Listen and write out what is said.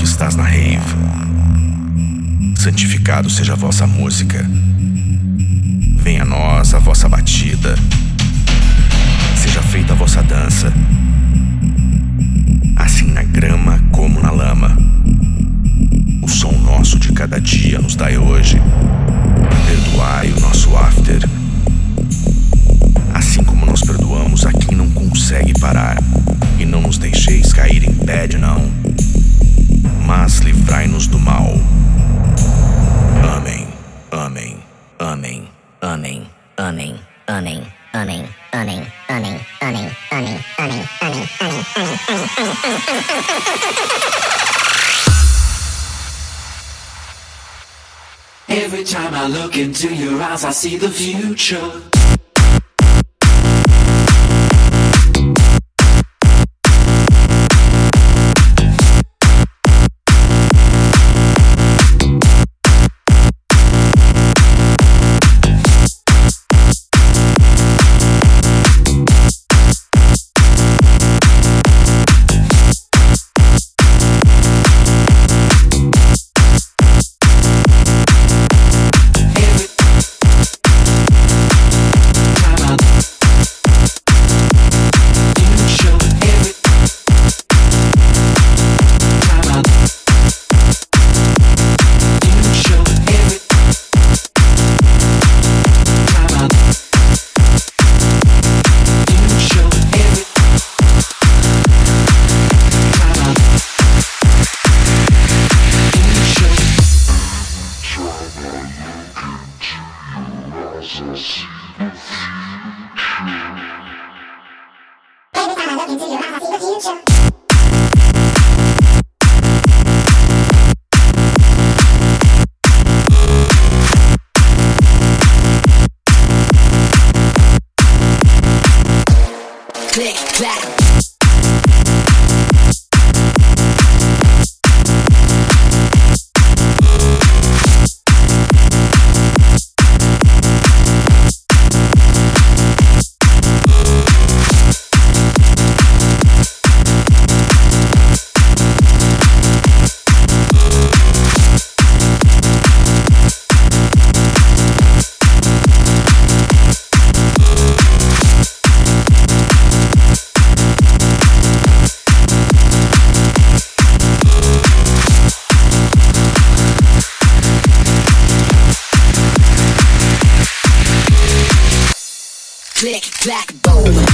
que estás na rave. Santificado seja a vossa música. Venha a nós a vossa batida. Seja feita a vossa dança. Assim na grama como na lama. O som nosso de cada dia nos dai hoje. Perdoai o nosso after. Assim como nós perdoamos a quem não consegue parar. Amém. Amém. Amém. Amém. Amém. Amém. Amém. Amém. Amém. Amém. Amém. Amém. Every time I look into your eyes, I see the future. See the future. Click, clack. Click, clack, boom.